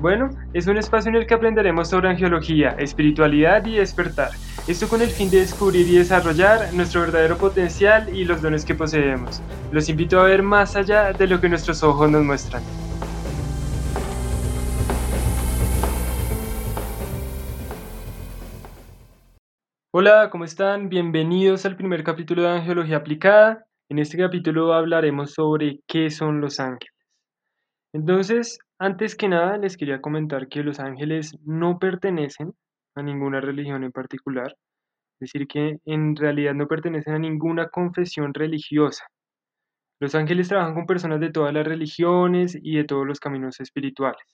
Bueno, es un espacio en el que aprenderemos sobre angiología, espiritualidad y despertar. Esto con el fin de descubrir y desarrollar nuestro verdadero potencial y los dones que poseemos. Los invito a ver más allá de lo que nuestros ojos nos muestran. Hola, ¿cómo están? Bienvenidos al primer capítulo de Angiología Aplicada. En este capítulo hablaremos sobre qué son los ángeles. Entonces, antes que nada, les quería comentar que los ángeles no pertenecen a ninguna religión en particular, es decir, que en realidad no pertenecen a ninguna confesión religiosa. Los ángeles trabajan con personas de todas las religiones y de todos los caminos espirituales.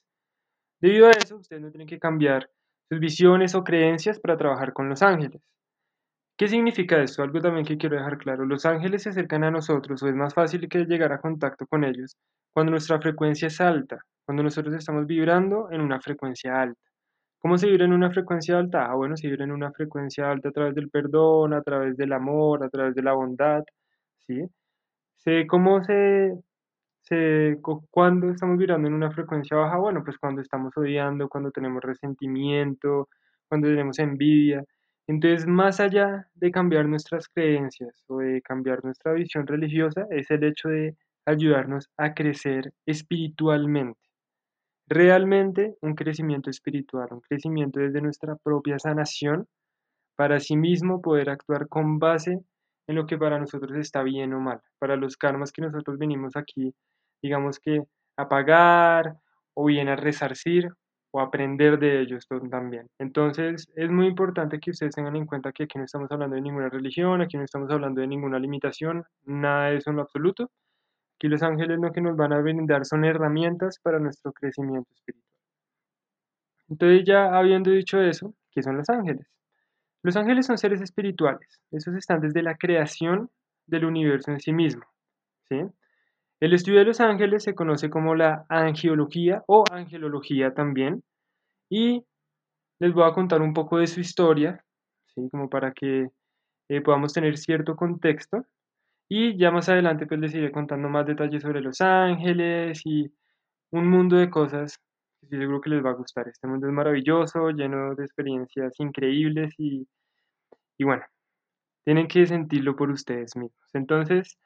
Debido a eso, ustedes no tienen que cambiar sus visiones o creencias para trabajar con los ángeles. ¿Qué significa esto? Algo también que quiero dejar claro. Los ángeles se acercan a nosotros o es más fácil que llegar a contacto con ellos cuando nuestra frecuencia es alta, cuando nosotros estamos vibrando en una frecuencia alta. ¿Cómo se vibra en una frecuencia alta? Ah, bueno, se vibra en una frecuencia alta a través del perdón, a través del amor, a través de la bondad, ¿sí? ¿Cómo se, se, cuando estamos vibrando en una frecuencia baja? Bueno, pues cuando estamos odiando, cuando tenemos resentimiento, cuando tenemos envidia. Entonces, más allá de cambiar nuestras creencias o de cambiar nuestra visión religiosa, es el hecho de ayudarnos a crecer espiritualmente. Realmente un crecimiento espiritual, un crecimiento desde nuestra propia sanación, para sí mismo poder actuar con base en lo que para nosotros está bien o mal, para los karmas que nosotros venimos aquí, digamos que a pagar o bien a resarcir o aprender de ellos también. Entonces es muy importante que ustedes tengan en cuenta que aquí no estamos hablando de ninguna religión, aquí no estamos hablando de ninguna limitación, nada de eso en lo absoluto. Aquí los ángeles lo que nos van a brindar son herramientas para nuestro crecimiento espiritual. Entonces ya habiendo dicho eso, ¿qué son los ángeles? Los ángeles son seres espirituales, esos están desde la creación del universo en sí mismo. ¿sí? El estudio de los ángeles se conoce como la angiología o angelología también. Y les voy a contar un poco de su historia, ¿sí? como para que eh, podamos tener cierto contexto. Y ya más adelante pues les iré contando más detalles sobre los ángeles y un mundo de cosas que seguro que les va a gustar. Este mundo es maravilloso, lleno de experiencias increíbles y, y bueno, tienen que sentirlo por ustedes mismos. Entonces,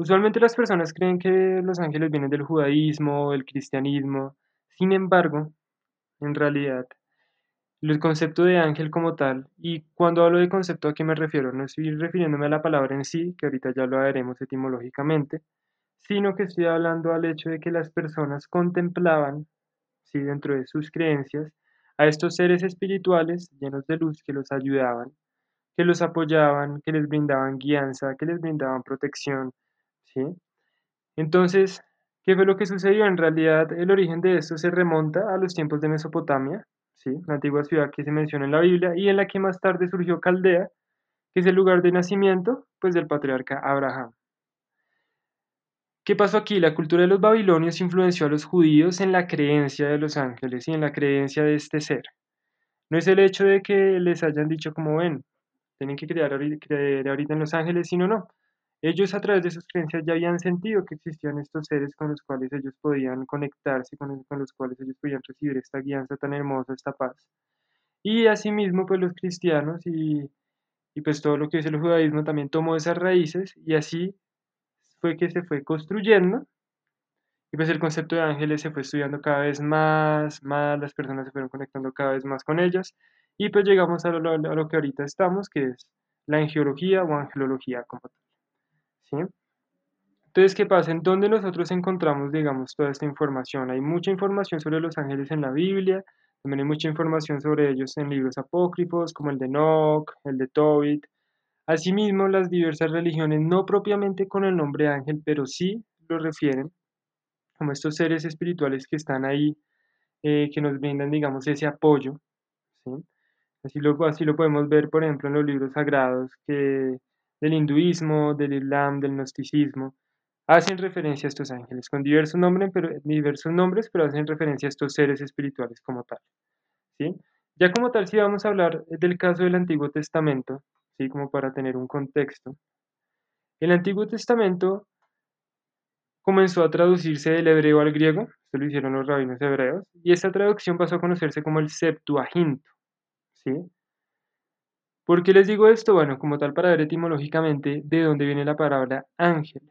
Usualmente las personas creen que los ángeles vienen del judaísmo, del cristianismo. Sin embargo, en realidad, el concepto de ángel como tal, y cuando hablo de concepto a qué me refiero, no estoy refiriéndome a la palabra en sí, que ahorita ya lo veremos etimológicamente, sino que estoy hablando al hecho de que las personas contemplaban, sí, dentro de sus creencias, a estos seres espirituales llenos de luz que los ayudaban, que los apoyaban, que les brindaban guianza, que les brindaban protección, ¿sí? Entonces, ¿qué fue lo que sucedió? En realidad, el origen de esto se remonta a los tiempos de Mesopotamia, ¿sí? La antigua ciudad que se menciona en la Biblia y en la que más tarde surgió Caldea, que es el lugar de nacimiento, pues, del patriarca Abraham. ¿Qué pasó aquí? La cultura de los babilonios influenció a los judíos en la creencia de los ángeles y en la creencia de este ser. No es el hecho de que les hayan dicho como ven, tienen que creer, creer ahorita en los ángeles, sino no. Ellos a través de sus creencias ya habían sentido que existían estos seres con los cuales ellos podían conectarse, con, los cuales ellos podían recibir esta guianza tan hermosa, esta paz. Y asimismo, pues los cristianos y, pues todo lo que es el judaísmo también tomó esas raíces y así fue que se fue construyendo y pues el concepto de ángeles se fue estudiando cada vez más, más, las personas se fueron conectando cada vez más con ellas y pues llegamos a lo, a lo que ahorita estamos, que es la angiología o angelología como tal. Entonces, ¿qué pasa? ¿En dónde nosotros encontramos, digamos, toda esta información? Hay mucha información sobre los ángeles en la Biblia, también hay mucha información sobre ellos en libros apócrifos, como el de Enoch, el de Tobit. Asimismo, las diversas religiones, no propiamente con el nombre ángel, pero sí lo refieren como estos seres espirituales que están ahí, eh, que nos brindan, digamos, ese apoyo. ¿sí? Así, lo, así lo podemos ver, por ejemplo, en los libros sagrados, que del hinduismo, del islam, del gnosticismo, hacen referencia a estos ángeles con diversos nombres, pero, diversos nombres, pero hacen referencia a estos seres espirituales como tal. ¿sí? Ya como tal, si vamos a hablar del caso del Antiguo Testamento, ¿sí? como para tener un contexto, el Antiguo Testamento comenzó a traducirse del hebreo al griego, esto lo hicieron los rabinos hebreos, y esta traducción pasó a conocerse como el Septuaginto. ¿sí? ¿Por qué les digo esto? Bueno, como tal para ver etimológicamente de dónde viene la palabra ángel.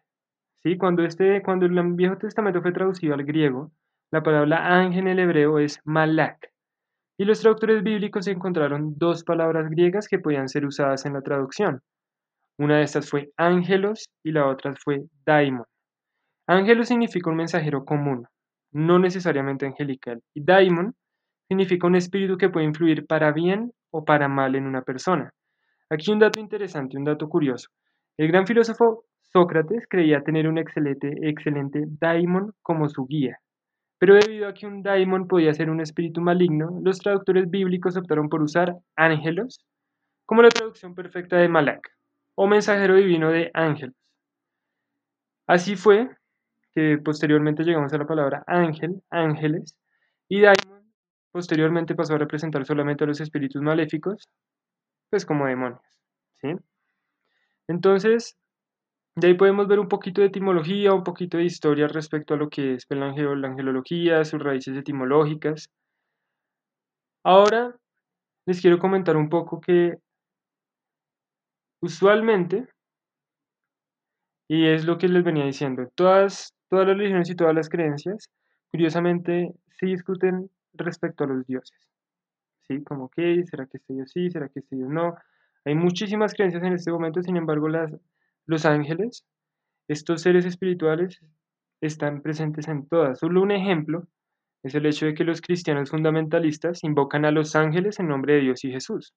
¿sí? Cuando, este, cuando el Viejo Testamento fue traducido al griego, la palabra ángel en el hebreo es malak. Y los traductores bíblicos encontraron dos palabras griegas que podían ser usadas en la traducción. Una de estas fue ángelos y la otra fue daimon. Ángelo significa un mensajero común, no necesariamente angelical, y daimon significa un espíritu que puede influir para bien o para mal en una persona. Aquí un dato interesante, un dato curioso. El gran filósofo Sócrates creía tener un excelente, excelente daimon como su guía. Pero debido a que un daimon podía ser un espíritu maligno, los traductores bíblicos optaron por usar ángelos como la traducción perfecta de Malak, o mensajero divino de ángelos. Así fue que posteriormente llegamos a la palabra ángel, ángeles, y daimon posteriormente pasó a representar solamente a los espíritus maléficos, pues como demonios, ¿sí? Entonces, de ahí podemos ver un poquito de etimología, un poquito de historia respecto a lo que es la, angelología, sus raíces etimológicas. Ahora les quiero comentar un poco que usualmente, y es lo que les venía diciendo, todas Todas las religiones y todas las creencias, curiosamente, se discuten respecto a los dioses. ¿Sí? Como que, ¿será que este dios sí? ¿Será que este dios no? Hay muchísimas creencias en este momento, sin embargo, las, los ángeles, estos seres espirituales, están presentes en todas. Solo un ejemplo es el hecho de que los cristianos fundamentalistas invocan a los ángeles en nombre de Dios y Jesús.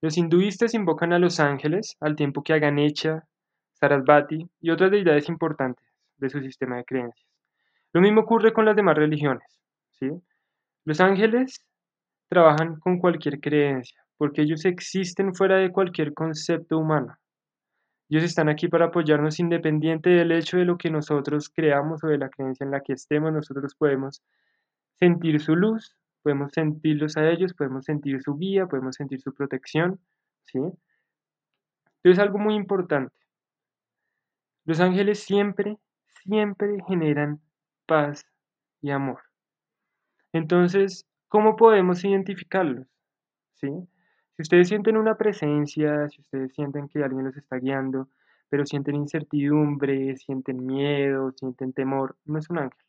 Los hinduistas invocan a los ángeles al tiempo que a Ganesha, Sarasvati y otras deidades importantes de su sistema de creencias. Lo mismo ocurre con las demás religiones. ¿sí? Los ángeles trabajan con cualquier creencia, porque ellos existen fuera de cualquier concepto humano. Ellos están aquí para apoyarnos independiente del hecho de lo que nosotros creamos o de la creencia en la que estemos. Nosotros podemos sentir su luz, podemos sentirlos a ellos, podemos sentir su guía, podemos sentir su protección. ¿sí? es algo muy importante. Los ángeles siempre siempre generan paz y amor. Entonces, ¿cómo podemos identificarlos? ¿Sí? Si ustedes sienten una presencia, si ustedes sienten que alguien los está guiando, pero sienten incertidumbre, sienten miedo, sienten temor, no es un ángel.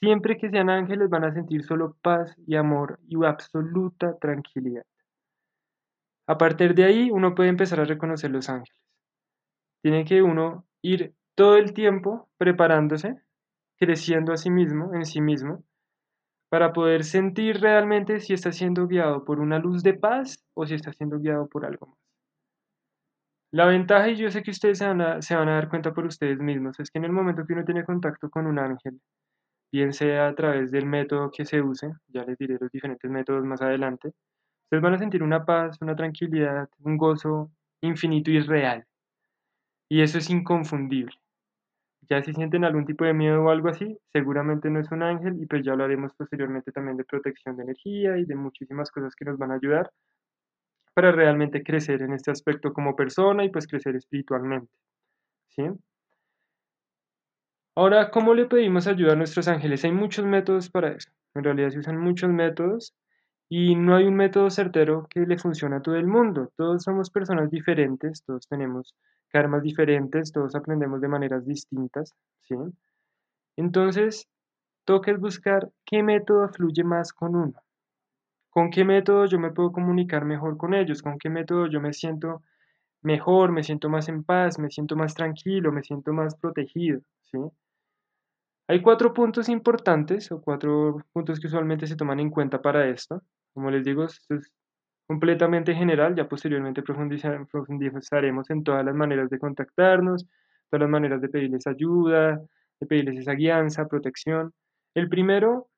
Siempre que sean ángeles van a sentir solo paz y amor y absoluta tranquilidad. A partir de ahí uno puede empezar a reconocer los ángeles. Tiene que uno ir todo el tiempo preparándose, creciendo a sí mismo, en sí mismo, para poder sentir realmente si está siendo guiado por una luz de paz o si está siendo guiado por algo más. La ventaja, y yo sé que ustedes se van, a, se dar cuenta por ustedes mismos, es que en el momento que uno tiene contacto con un ángel, bien sea a través del método que se use, ya les diré los diferentes métodos más adelante, ustedes van a sentir una paz, una tranquilidad, un gozo infinito y real. Y eso es inconfundible. Ya si sienten algún tipo de miedo o algo así, seguramente no es un ángel y pues ya hablaremos posteriormente también de protección de energía y de muchísimas cosas que nos van a ayudar para realmente crecer en este aspecto como persona y pues crecer espiritualmente. ¿Sí? Ahora, ¿cómo le pedimos ayuda a nuestros ángeles? Hay muchos métodos para eso. En realidad se usan muchos métodos y no hay un método certero que le funcione a todo el mundo. Todos somos personas diferentes, todos tenemos karmas diferentes, todos aprendemos de maneras distintas, ¿sí? Entonces, toca es buscar qué método fluye más con uno. ¿Con qué método yo me puedo comunicar mejor con ellos? ¿Con qué método yo me siento mejor, me siento más en paz, me siento más tranquilo, me siento más protegido, ¿sí? Hay cuatro puntos importantes o cuatro puntos que usualmente se toman en cuenta para esto. Como les digo, completamente general, ya posteriormente profundizaremos en todas las maneras de contactarnos, todas las maneras de pedirles ayuda, de pedirles esa guianza, protección. El primero,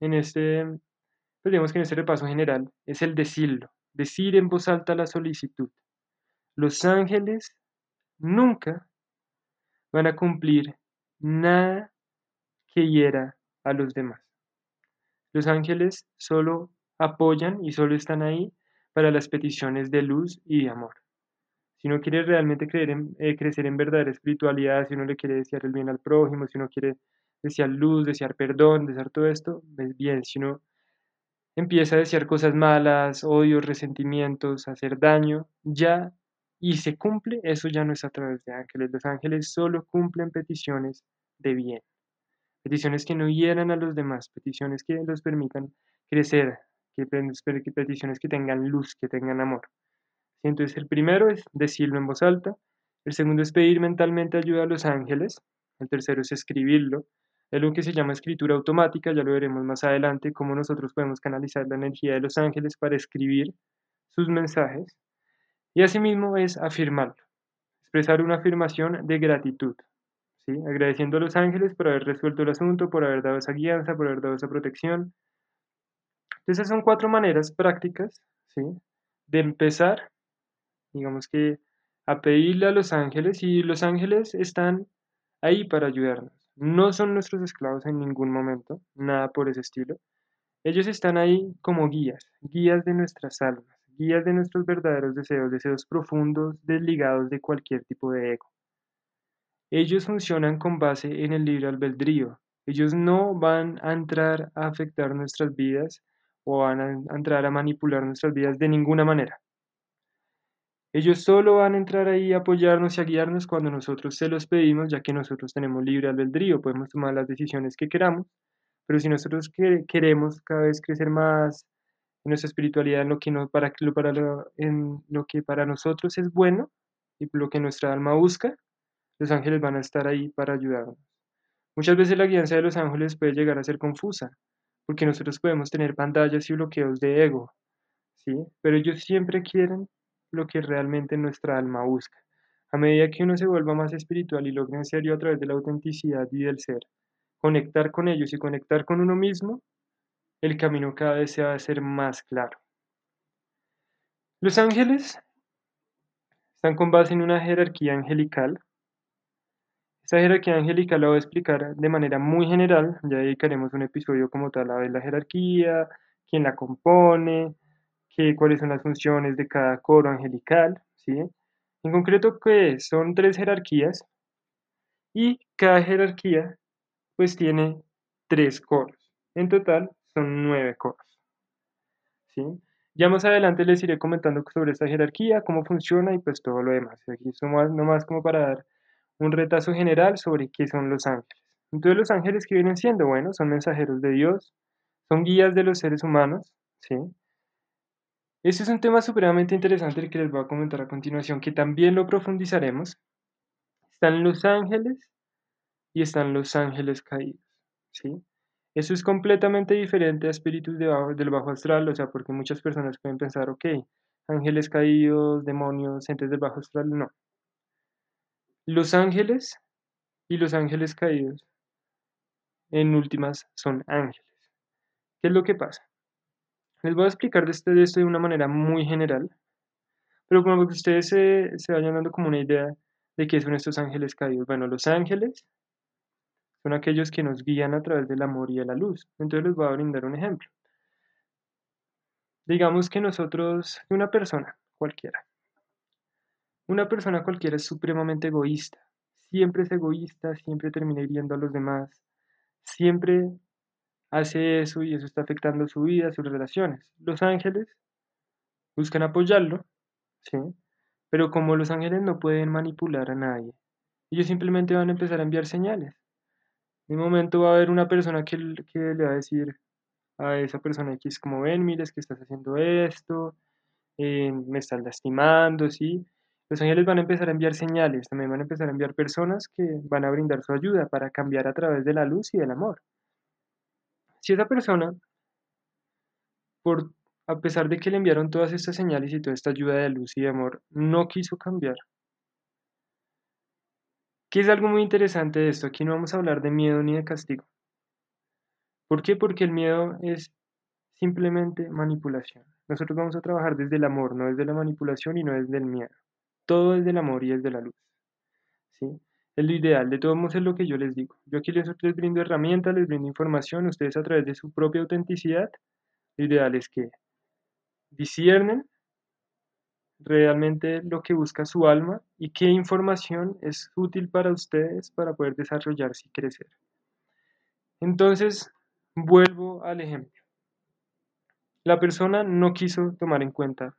en este, pues digamos que en este repaso general, es el decirlo, decir en voz alta la solicitud. Los ángeles nunca van a cumplir nada que hiera a los demás. Los ángeles solo apoyan y solo están ahí para las peticiones de luz y de amor. Si uno quiere realmente eh, crecer en verdadera espiritualidad, si uno le quiere desear el bien al prójimo, si uno quiere desear luz, desear perdón, desear todo esto, es bien. Si uno empieza a desear cosas malas, odios, resentimientos, hacer daño, ya y se cumple, eso ya no es a través de ángeles. Los ángeles solo cumplen peticiones de bien. Peticiones que no hieran a los demás, peticiones que los permitan crecer, que peticiones que tengan luz, que tengan amor. Entonces el primero es decirlo en voz alta, el segundo es pedir mentalmente ayuda a los ángeles, el tercero es escribirlo, es lo que se llama escritura automática, ya lo veremos más adelante, cómo nosotros podemos canalizar la energía de los ángeles para escribir sus mensajes, y asimismo es afirmarlo, expresar una afirmación de gratitud, ¿sí? agradeciendo a los ángeles por haber resuelto el asunto, por haber dado esa guianza, por haber dado esa protección. Entonces, son cuatro maneras prácticas ¿sí? de empezar, digamos que, a pedirle a los ángeles, y los ángeles están ahí para ayudarnos. No son nuestros esclavos en ningún momento, nada por ese estilo. Ellos están ahí como guías, guías de nuestras almas, guías de nuestros verdaderos deseos, deseos profundos, desligados de cualquier tipo de ego. Ellos funcionan con base en el libre albedrío. Ellos no van a entrar a afectar nuestras vidas o van a entrar a manipular nuestras vidas de ninguna manera. Ellos solo van a entrar ahí a apoyarnos y a guiarnos cuando nosotros se los pedimos, ya que nosotros tenemos libre albedrío, podemos tomar las decisiones que queramos, pero si nosotros queremos cada vez crecer más en nuestra espiritualidad, en lo que, no, para, para en lo que para nosotros es bueno y lo que nuestra alma busca, los ángeles van a estar ahí para ayudarnos. Muchas veces la guianza de los ángeles puede llegar a ser confusa, porque nosotros podemos tener pantallas y bloqueos de ego, ¿sí? Pero ellos siempre quieren lo que realmente nuestra alma busca. A medida que uno se vuelva más espiritual y logre en serio a través de la autenticidad y del ser, conectar con ellos y conectar con uno mismo, el camino cada vez se va a hacer más claro. Los ángeles están con base en una jerarquía angelical. Esta jerarquía angelical la voy a explicar de manera muy general, ya dedicaremos un episodio como tal a ver la jerarquía, quién la compone, cuáles son las funciones de cada coro angelical, ¿sí? En concreto, que son tres jerarquías y cada jerarquía pues tiene tres coros. En total son nueve coros, ¿sí? Ya más adelante les iré comentando sobre esta jerarquía, cómo funciona y pues todo lo demás. Aquí nomás como para dar un retazo general sobre qué son los ángeles. Entonces los ángeles que vienen siendo, bueno, son mensajeros de Dios, son guías de los seres humanos, ¿sí? Este es un tema supremamente interesante que les voy a comentar a continuación, que también lo profundizaremos. Están los ángeles y están los ángeles caídos, ¿sí? Eso es completamente diferente a espíritus del bajo astral, o sea, porque muchas personas pueden pensar, ok, ángeles caídos, demonios, entes del bajo astral, no. Los ángeles y los ángeles caídos, en últimas, son ángeles. ¿Qué es lo que pasa? Les voy a explicar de, este, de esto de una manera muy general, pero como que ustedes se, se vayan dando como una idea de qué son estos ángeles caídos. Bueno, los ángeles son aquellos que nos guían a través del amor y de la luz. Entonces les voy a brindar un ejemplo. Digamos que nosotros, una persona cualquiera, una persona cualquiera es supremamente egoísta, siempre es egoísta, siempre termina hiriendo a los demás, siempre hace eso y eso está afectando su vida, sus relaciones. Los ángeles buscan apoyarlo, ¿sí? Pero como los ángeles no pueden manipular a nadie, ellos simplemente van a empezar a enviar señales. Un momento va a haber una persona que, que le va a decir a esa persona X como ven, mires que estás haciendo esto, eh, me estás lastimando, ¿sí? Los ángeles van a empezar a enviar señales, también van a empezar a enviar personas que van a brindar su ayuda para cambiar a través de la luz y del amor. Si esa persona, por, a pesar de que le enviaron todas estas señales y toda esta ayuda de luz y de amor, no quiso cambiar, ¿qué es algo muy interesante de esto? Aquí no vamos a hablar de miedo ni de castigo. ¿Por qué? Porque el miedo es simplemente manipulación. Nosotros vamos a trabajar desde el amor, no desde la manipulación y no desde el miedo. Todo es del amor y es de la luz. ¿sí? Es lo ideal, de todos modos es lo que yo les digo. Yo aquí les, brindo herramientas, les brindo información, ustedes a través de su propia autenticidad, lo ideal es que disciernen realmente lo que busca su alma y qué información es útil para ustedes para poder desarrollarse y crecer. Entonces, vuelvo al ejemplo. La persona no quiso tomar en cuenta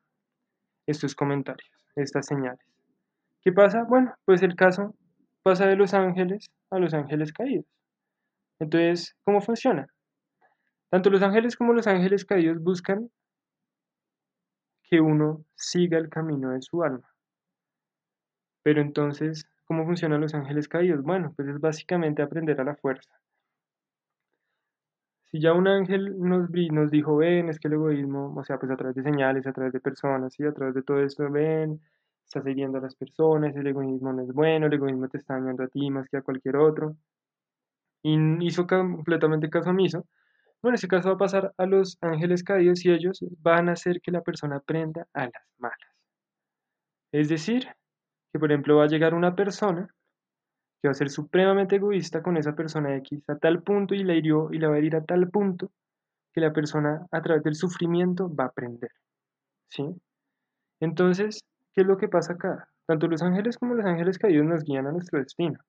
estos comentarios, estas señales. ¿Qué pasa? Bueno, pues el caso pasa de los ángeles a los ángeles caídos. Entonces, ¿cómo funciona? Tanto los ángeles como los ángeles caídos buscan que uno siga el camino de su alma. Pero entonces, ¿cómo funcionan los ángeles caídos? Bueno, pues es básicamente aprender a la fuerza. Si ya un ángel nos, nos dijo, ven, es que el egoísmo, o sea, pues a través de señales, a través de personas, y a través de todo esto, ven, estás hiriendo a las personas, el egoísmo no es bueno, el egoísmo te está dañando a ti más que a cualquier otro. Y hizo completamente caso omiso. Bueno, ese caso va a pasar a los ángeles caídos y ellos van a hacer que la persona aprenda a las malas. Es decir, que por ejemplo va a llegar una persona va a ser supremamente egoísta con esa persona X a tal punto y la hirió y la va a herir a tal punto que la persona a través del sufrimiento va a aprender. ¿Sí? Entonces, ¿qué es lo que pasa acá? Tanto los ángeles como los ángeles caídos nos guían a nuestro destino.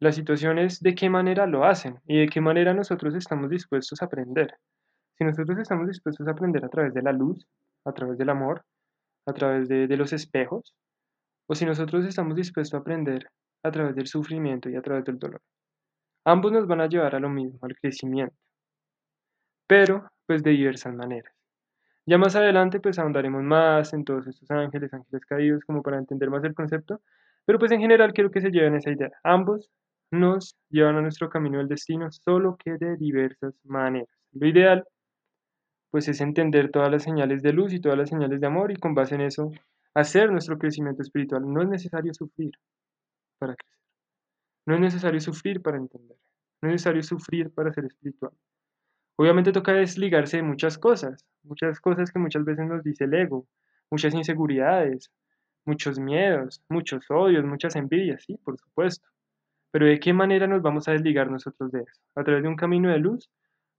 La situación es de qué manera lo hacen y de qué manera nosotros estamos dispuestos a aprender. Si nosotros estamos dispuestos a aprender a través de la luz, a través del amor, a través de, los espejos, o si nosotros estamos dispuestos a aprender a través del sufrimiento y a través del dolor. Ambos nos van a llevar a lo mismo, al crecimiento, pero pues de diversas maneras. Ya más adelante pues ahondaremos más en todos estos ángeles, ángeles caídos, como para entender más el concepto, pero pues en general quiero que se lleven esa idea. Ambos nos llevan a nuestro camino del destino, solo que de diversas maneras. Lo ideal, pues es entender todas las señales de luz y todas las señales de amor y con base en eso hacer nuestro crecimiento espiritual. No es necesario sufrir para crecer. No es necesario sufrir para entender. No es necesario sufrir para ser espiritual. Obviamente toca desligarse de muchas cosas, muchas cosas que muchas veces nos dice el ego, muchas inseguridades, muchos miedos, muchos odios, muchas envidias, sí, por supuesto. Pero ¿de qué manera nos vamos a desligar nosotros de eso? ¿A través de un camino de luz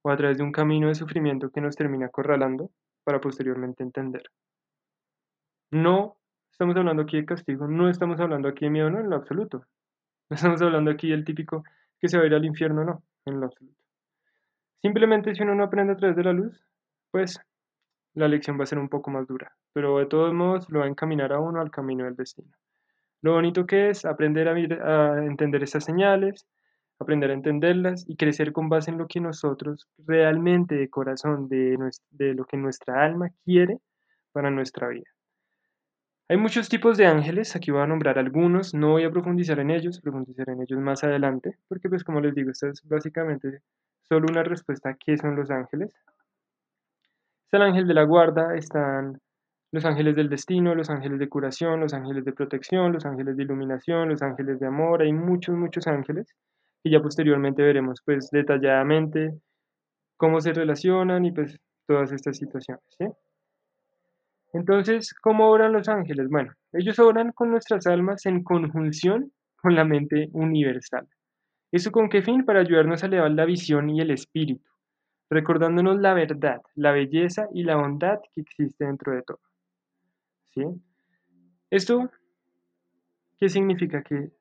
o a través de un camino de sufrimiento que nos termina acorralando para posteriormente entender? No estamos hablando aquí de castigo, no estamos hablando aquí de miedo, no, en lo absoluto. No estamos hablando aquí del típico que se va a ir al infierno, no, en lo absoluto. Simplemente si uno no aprende a través de la luz, pues la lección va a ser un poco más dura, pero de todos modos lo va a encaminar a uno al camino del destino. Lo bonito que es aprender a, entender esas señales, aprender a entenderlas y crecer con base en lo que nosotros realmente de corazón, de, de lo que nuestra alma quiere para nuestra vida. Hay muchos tipos de ángeles, aquí voy a nombrar algunos, no voy a profundizar en ellos, profundizaré en ellos más adelante, porque pues como les digo, esta es básicamente solo una respuesta a qué son los ángeles. Está el ángel de la guarda, están los ángeles del destino, los ángeles de curación, los ángeles de protección, los ángeles de iluminación, los ángeles de amor, hay muchos, muchos ángeles y ya posteriormente veremos pues detalladamente cómo se relacionan y pues todas estas situaciones. Entonces, ¿cómo obran los ángeles? Bueno, ellos obran con nuestras almas en conjunción con la mente universal. ¿Eso con qué fin? Para ayudarnos a elevar la visión y el espíritu, recordándonos la verdad, la belleza y la bondad que existe dentro de todo. ¿Esto qué significa? Que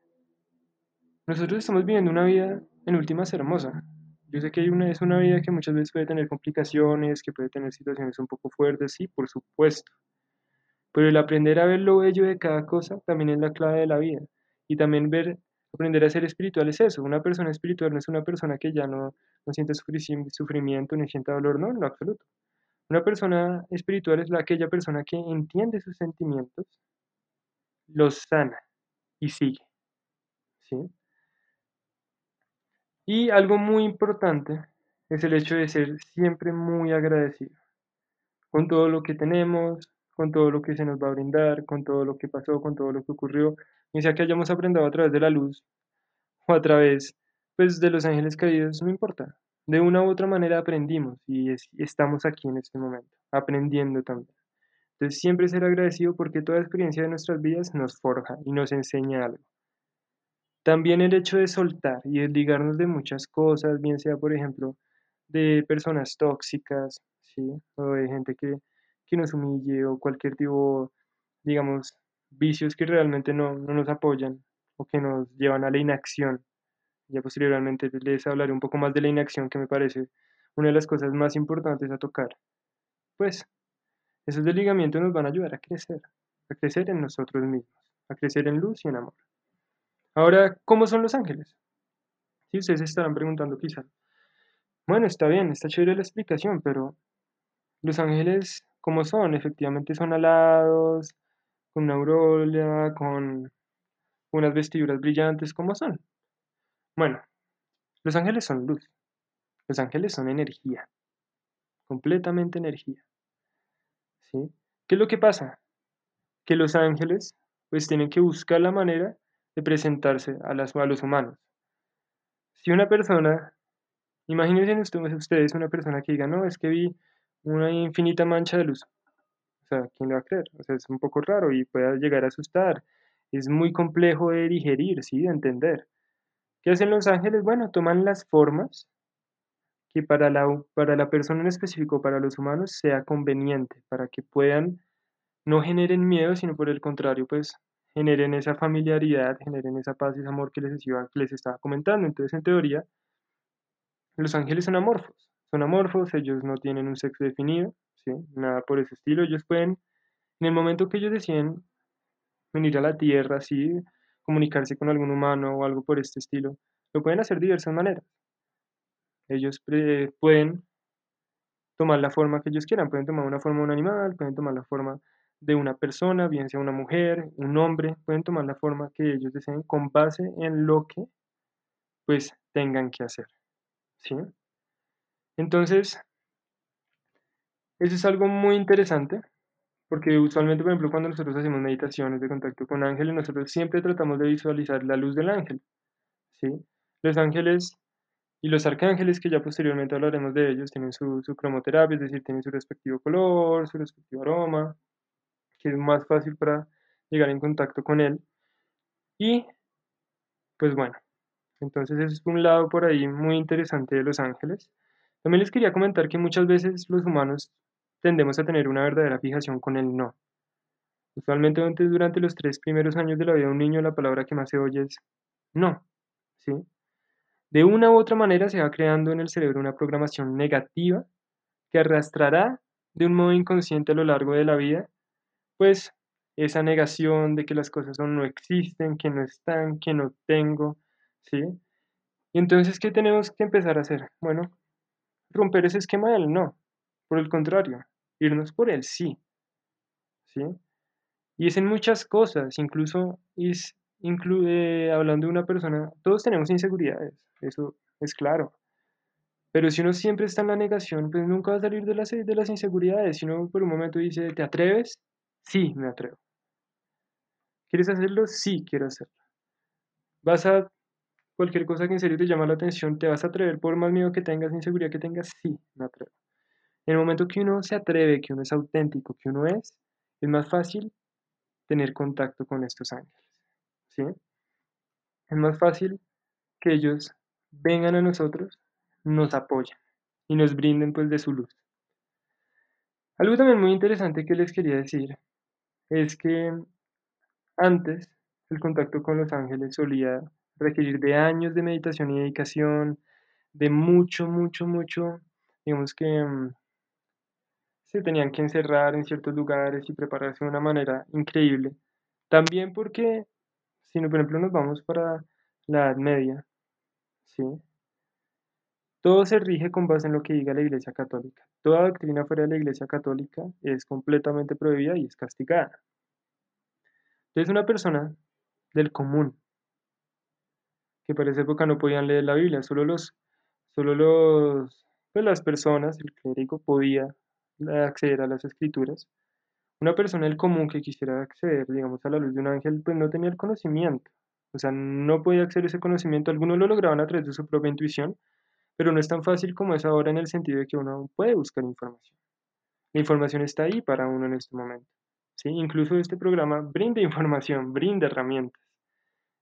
nosotros estamos viviendo una vida en últimas hermosa. Yo sé que hay una, es una vida que muchas veces puede tener complicaciones, que puede tener situaciones un poco fuertes, sí, por supuesto. Pero el aprender a ver lo bello de cada cosa también es la clave de la vida. Y también ver, aprender a ser espiritual es eso. Una persona espiritual no es una persona que ya no, no siente sufrimiento ni siente dolor, no, en lo absoluto. Una persona espiritual es la, aquella persona que entiende sus sentimientos, los sana y sigue. ¿sí? Y algo muy importante es el hecho de ser siempre muy agradecido con todo lo que tenemos, con todo lo que se nos va a brindar, con todo lo que pasó, con todo lo que ocurrió, y sea que hayamos aprendido a través de la luz o a través pues, de los ángeles caídos, no importa de una u otra manera aprendimos y estamos aquí en este momento, aprendiendo también. Entonces siempre ser agradecido porque toda experiencia de nuestras vidas nos forja y nos enseña algo. También el hecho de soltar y desligarnos de muchas cosas, bien sea por ejemplo de personas tóxicas, ¿sí? o de gente que, que nos humille o cualquier tipo, digamos, vicios que realmente no, no nos apoyan o que nos llevan a la inacción. Ya posteriormente les hablaré un poco más de la inacción que me parece una de las cosas más importantes a tocar. Pues esos desligamientos nos van a ayudar a crecer, a crecer en nosotros mismos, a crecer en luz y en amor. Ahora, ¿cómo son los ángeles? Si ustedes estarán preguntando quizá. Bueno, está bien, está chévere la explicación, pero los ángeles, ¿cómo son? Efectivamente son alados, con una aureola, con unas vestiduras brillantes, ¿cómo son? Bueno, los ángeles son luz. Los ángeles son energía. Completamente energía. ¿Sí? ¿Qué es lo que pasa? Que los ángeles pues tienen que buscar la manera de presentarse a, las, a los humanos. Si una persona, imagínense ustedes una persona que diga, no, es que vi una infinita mancha de luz. O sea, ¿quién lo va a creer? O sea, es un poco raro y puede llegar a asustar. Es muy complejo de digerir, ¿sí? De entender. ¿Qué hacen los ángeles? Bueno, toman las formas que para la, para la persona en específico, para los humanos, sea conveniente, para que puedan, no generen miedo, sino por el contrario, pues generen esa familiaridad, generen esa paz y ese amor que les, iba, que les estaba comentando. Entonces, en teoría, los ángeles son amorfos, son amorfos, ellos no tienen un sexo definido, ¿sí? nada por ese estilo, ellos pueden, en el momento que ellos deciden venir a la Tierra, ¿sí? comunicarse con algún humano o algo por este estilo. Lo pueden hacer de diversas maneras. Ellos pueden tomar la forma que ellos quieran, pueden tomar una forma de un animal, pueden tomar la forma de una persona, bien sea una mujer, un hombre, pueden tomar la forma que ellos deseen con base en lo que pues tengan que hacer. ¿Sí? Entonces, eso es algo muy interesante porque usualmente, por ejemplo, cuando nosotros hacemos meditaciones de contacto con ángeles, nosotros siempre tratamos de visualizar la luz del ángel. ¿sí? Los ángeles y los arcángeles, que ya posteriormente hablaremos de ellos, tienen su, su cromoterapia, es decir, tienen su respectivo color, su respectivo aroma, es más fácil para llegar en contacto con él. Y, pues bueno, entonces es un lado por ahí muy interesante de los ángeles. También les quería comentar que muchas veces los humanos tendemos a tener una verdadera fijación con el no. Usualmente durante los tres primeros años de la vida de un niño la palabra que más se oye es no. ¿sí? De una u otra manera se va creando en el cerebro una programación negativa que arrastrará de un modo inconsciente a lo largo de la vida, pues esa negación de que las cosas no existen, que no están, que no tengo, ¿sí? Entonces, ¿qué tenemos que empezar a hacer? Bueno, romper ese esquema del no. Por el contrario, irnos por el sí. ¿sí? Y es en muchas cosas, incluso es, incluye, hablando de una persona, todos tenemos inseguridades, eso es claro. Pero si uno siempre está en la negación, pues nunca va a salir de las, de las inseguridades. Si uno por un momento dice, ¿te atreves? Sí, me atrevo. ¿Quieres hacerlo? Sí, quiero hacerlo. ¿Vas a cualquier cosa que en serio te llama la atención, te vas a atrever por más miedo que tengas, inseguridad que tengas? Sí, me atrevo. En el momento que uno se atreve, que uno es auténtico, que uno es, es más fácil tener contacto con estos ángeles. ¿sí? Es más fácil que ellos vengan a nosotros, nos apoyen y nos brinden pues de su luz. Algo también muy interesante que les quería decir es que antes el contacto con los ángeles solía requerir de años de meditación y dedicación, de mucho, mucho, mucho, digamos que mm, se tenían que encerrar en ciertos lugares y prepararse de una manera increíble. También porque, si no, por ejemplo nos vamos para la Edad Media, ¿sí? Todo se rige con base en lo que diga la Iglesia Católica. Toda doctrina fuera de la Iglesia Católica es completamente prohibida y es castigada. Entonces una persona del común, que para esa época no podían leer la Biblia, solo los, solo los, pues las personas, el clérigo podía acceder a las escrituras, una persona del común que quisiera acceder, digamos, a la luz de un ángel, pues no tenía el conocimiento. O sea, no podía acceder a ese conocimiento. Algunos lo lograban a través de su propia intuición, pero no es tan fácil como es ahora en el sentido de que uno puede buscar información. La información está ahí para uno en este momento. ¿sí? Incluso este programa brinda información, brinda herramientas.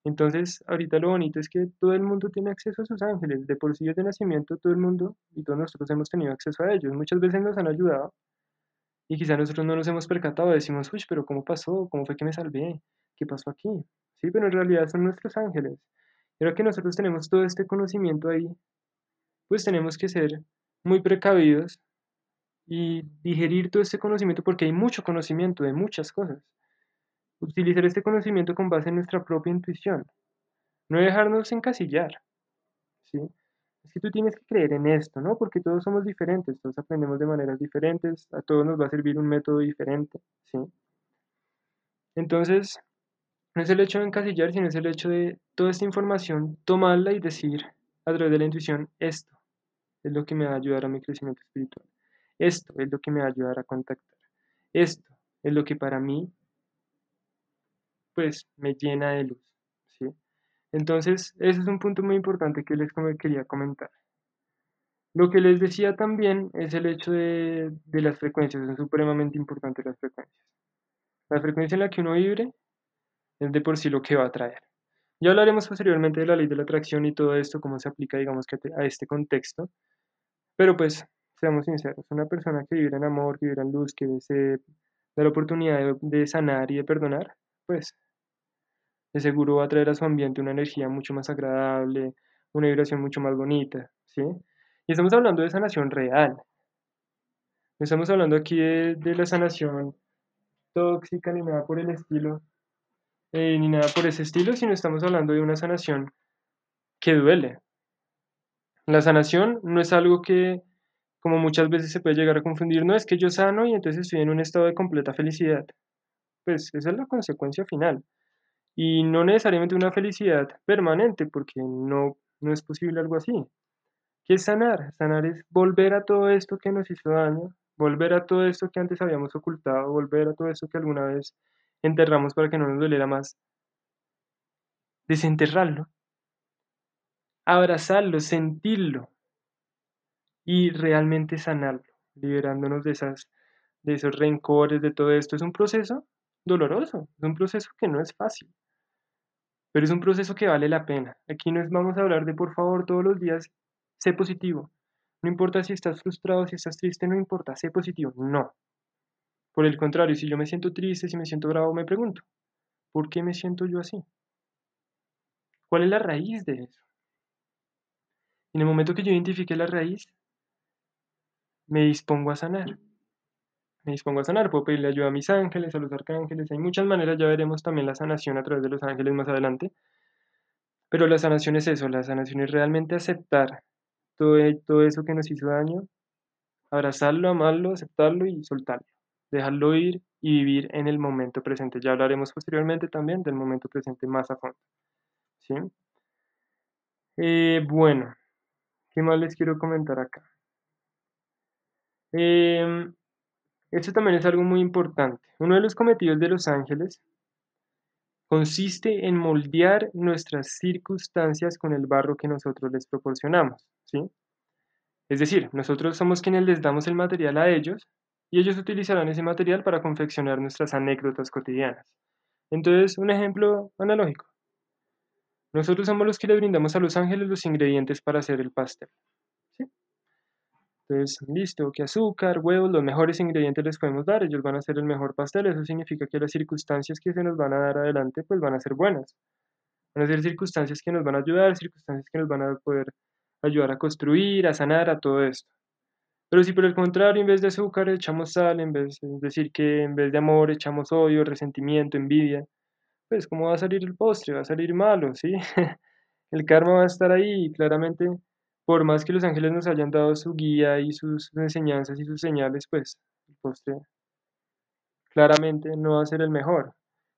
Entonces, ahorita lo bonito es que todo el mundo tiene acceso a sus ángeles. De por sí de nacimiento, todo el mundo y todos nosotros hemos tenido acceso a ellos. Muchas veces nos han ayudado y quizá nosotros no nos hemos percatado. Decimos, uy, pero ¿cómo pasó? ¿Cómo fue que me salvé? ¿Qué pasó aquí? Sí, pero en realidad son nuestros ángeles. Ahora que nosotros tenemos todo este conocimiento ahí, pues tenemos que ser muy precavidos y digerir todo este conocimiento porque hay mucho conocimiento de muchas cosas. Utilizar este conocimiento con base en nuestra propia intuición. No dejarnos encasillar. ¿sí? Es que tú tienes que creer en esto, ¿no? Porque todos somos diferentes, todos aprendemos de maneras diferentes, a todos nos va a servir un método diferente, ¿sí? Entonces, no es el hecho de encasillar, sino es el hecho de toda esta información, tomarla y decir a través de la intuición, esto es lo que me va a ayudar a mi crecimiento espiritual. Esto es lo que me va a ayudar a contactar. Esto es lo que para mí, pues, me llena de luz. ¿sí? Entonces, ese es un punto muy importante que les quería comentar. Lo que les decía también es el hecho de, de las frecuencias, son supremamente importantes las frecuencias. La frecuencia en la que uno vibre es de por sí lo que va a traer. Ya hablaremos posteriormente de la ley de la atracción y todo esto, cómo se aplica, digamos, que a este contexto. Pero pues, seamos sinceros, una persona que vive en amor, que vive en luz, que se da la oportunidad de, sanar y de perdonar, pues de seguro va a traer a su ambiente una energía mucho más agradable, una vibración mucho más bonita, ¿sí? Y estamos hablando de sanación real. No estamos hablando aquí de, la sanación tóxica ni nada por el estilo, eh, ni nada por ese estilo, sino estamos hablando de una sanación que duele. La sanación no es algo que como muchas veces se puede llegar a confundir, no es que yo sano y entonces estoy en un estado de completa felicidad. Pues esa es la consecuencia final. Y no necesariamente una felicidad permanente, porque no, no es posible algo así. ¿Qué es sanar? Sanar es volver a todo esto que nos hizo daño, volver a todo esto que antes habíamos ocultado, volver a todo esto que alguna vez enterramos para que no nos doliera más. Desenterrarlo, abrazarlo, sentirlo, y realmente sanarlo, liberándonos de, esas, de esos rencores, de todo esto. Es un proceso doloroso, es un proceso que no es fácil, pero es un proceso que vale la pena. Aquí no es vamos a hablar de por favor todos los días, sé positivo. No importa si estás frustrado, si estás triste, no importa, sé positivo. No. Por el contrario, si yo me siento triste, si me siento bravo, me pregunto, ¿por qué me siento yo así? ¿Cuál es la raíz de eso? En el momento que yo identifique la raíz, me dispongo a sanar. Me dispongo a sanar, puedo pedirle ayuda a mis ángeles, a los arcángeles, hay muchas maneras, ya veremos también la sanación a través de los ángeles más adelante. Pero la sanación es eso, la sanación es realmente aceptar todo, todo eso que nos hizo daño, abrazarlo, amarlo, aceptarlo y soltarlo, dejarlo ir y vivir en el momento presente. Ya hablaremos posteriormente también del momento presente más a fondo. ¿sí? Eh, bueno, ¿qué más les quiero comentar acá? Eh, esto también es algo muy importante. Uno de los cometidos de los ángeles consiste en moldear nuestras circunstancias con el barro que nosotros les proporcionamos, ¿sí? Es decir, nosotros somos quienes les damos el material a ellos y ellos utilizarán ese material para confeccionar nuestras anécdotas cotidianas. Entonces, un ejemplo analógico. Nosotros somos los que le brindamos a los ángeles los ingredientes para hacer el pastel. Entonces, listo, que azúcar, huevos, los mejores ingredientes les podemos dar, ellos van a hacer el mejor pastel, eso significa que las circunstancias que se nos van a dar adelante, pues van a ser buenas. Van a ser circunstancias que nos van a ayudar, circunstancias que nos van a poder ayudar a construir, a sanar, a todo esto. Pero si por el contrario, en vez de azúcar echamos sal, en vez de decir que en vez de amor echamos odio, resentimiento, envidia, pues ¿cómo va a salir el postre? Va a salir malo, ¿sí? el karma va a estar ahí y claramente por más que los ángeles nos hayan dado su guía y sus enseñanzas y sus señales, pues el postre claramente no va a ser el mejor.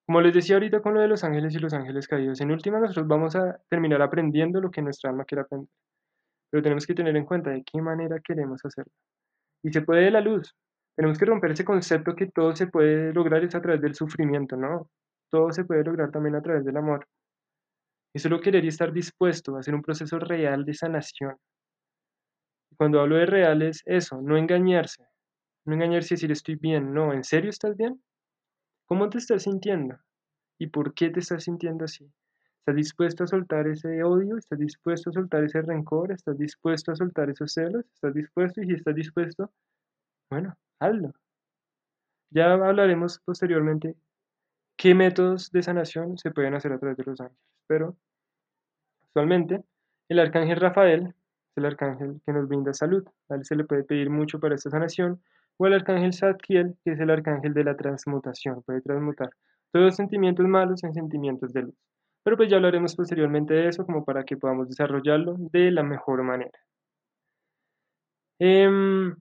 Como les decía ahorita con lo de los ángeles y los ángeles caídos, en última nosotros vamos a terminar aprendiendo lo que nuestra alma quiere aprender. Pero tenemos que tener en cuenta de qué manera queremos hacerlo. Y se puede de la luz. Tenemos que romper ese concepto que todo se puede lograr es a través del sufrimiento, ¿no? Todo se puede lograr también a través del amor. Y solo querer y estar dispuesto a hacer un proceso real de sanación. Cuando hablo de real es eso, no engañarse, No engañarse y decir estoy bien. No, ¿en serio estás bien? ¿Cómo te estás sintiendo? ¿Y por qué te estás sintiendo así? ¿Estás dispuesto a soltar ese odio? ¿Estás dispuesto a soltar ese rencor? ¿Estás dispuesto a soltar esos celos? ¿Estás dispuesto? Y si estás dispuesto, bueno, hazlo. Ya hablaremos posteriormente qué métodos de sanación se pueden hacer a través de los ángeles. Pero actualmente el arcángel Rafael es el arcángel que nos brinda salud. A él se le puede pedir mucho para esta sanación. O el arcángel Zadkiel, que es el arcángel de la transmutación, puede transmutar todos los sentimientos malos en sentimientos de luz. Pero pues ya hablaremos posteriormente de eso como para que podamos desarrollarlo de la mejor manera. Em,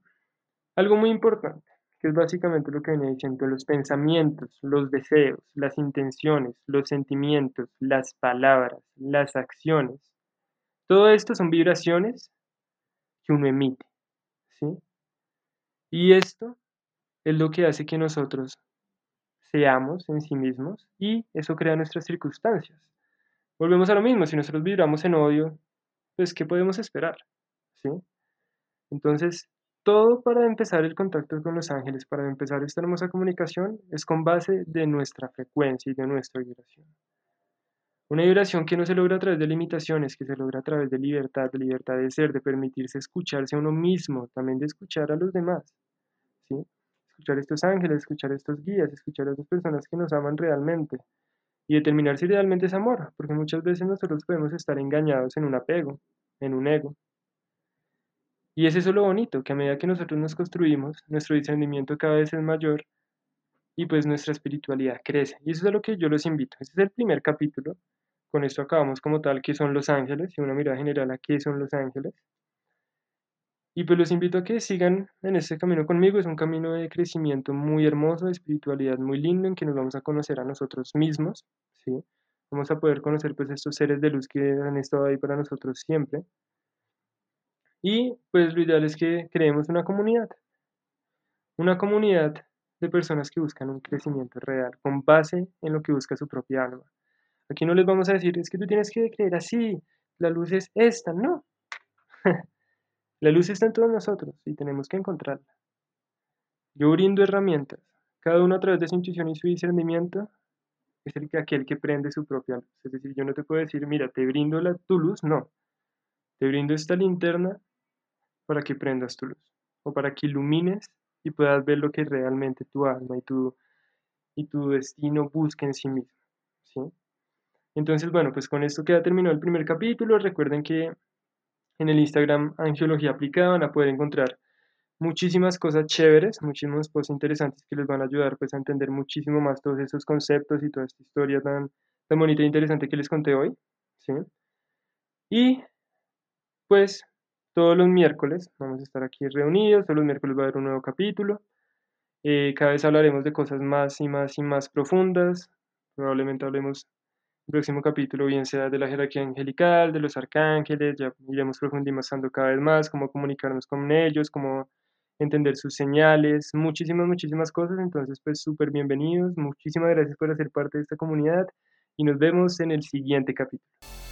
algo muy importante que es básicamente lo que viene diciendo, los pensamientos, los deseos, las intenciones, los sentimientos, las palabras, las acciones. Todo esto son vibraciones que uno emite, ¿sí? Y esto es lo que hace que nosotros seamos en sí mismos y eso crea nuestras circunstancias. Volvemos a lo mismo, si nosotros vibramos en odio, pues ¿qué podemos esperar? ¿Sí? Entonces, todo para empezar el contacto con los ángeles, para empezar esta hermosa comunicación, es con base de nuestra frecuencia y de nuestra vibración. Una vibración que no se logra a través de limitaciones, que se logra a través de libertad, de libertad de ser, de permitirse escucharse a uno mismo, también de escuchar a los demás. ¿sí? Escuchar a estos ángeles, escuchar a estos guías, escuchar a estas personas que nos aman realmente y determinar si realmente es amor, porque muchas veces nosotros podemos estar engañados en un apego, en un ego, y es eso lo bonito, que a medida que nosotros nos construimos, nuestro discernimiento cada vez es mayor y pues nuestra espiritualidad crece. Y eso es a lo que yo los invito. Este es el primer capítulo. Con esto acabamos como tal qué son los ángeles y una mirada general a qué son los ángeles. Y pues los invito a que sigan en este camino conmigo. Es un camino de crecimiento muy hermoso, de espiritualidad muy lindo, en que nos vamos a conocer a nosotros mismos. ¿sí? Vamos a poder conocer pues estos seres de luz que han estado ahí para nosotros siempre. Y pues lo ideal es que creemos una comunidad, una comunidad de personas que buscan un crecimiento real, con base en lo que busca su propia alma. Aquí no les vamos a decir, es que tú tienes que creer así, la luz es esta, no. la luz está en todos nosotros y tenemos que encontrarla. Yo brindo herramientas, cada uno a través de su intuición y su discernimiento es el que aquel que prende su propia luz. Es decir, yo no te puedo decir, mira, te brindo la, tu luz, no. Te brindo esta linterna para que prendas tu luz o para que ilumines y puedas ver lo que realmente tu alma y tu, y tu destino busca en sí mismo. ¿sí? Entonces, bueno, pues con esto queda terminado el primer capítulo. Recuerden que en el Instagram Angiología Aplicada van a poder encontrar muchísimas cosas chéveres, muchísimas cosas interesantes que les van a ayudar pues a entender muchísimo más todos esos conceptos y toda esta historia tan, tan bonita e interesante que les conté hoy. ¿sí? Y pues todos los miércoles vamos a estar aquí reunidos, todos los miércoles va a haber un nuevo capítulo. Eh, cada vez hablaremos de cosas más y más y más profundas. Probablemente hablemos próximo capítulo, bien sea de la jerarquía angelical, de los arcángeles, ya iremos profundizando cada vez más, cómo comunicarnos con ellos, cómo entender sus señales, muchísimas, muchísimas cosas. Entonces, pues súper bienvenidos. Muchísimas gracias por hacer parte de esta comunidad y nos vemos en el siguiente capítulo.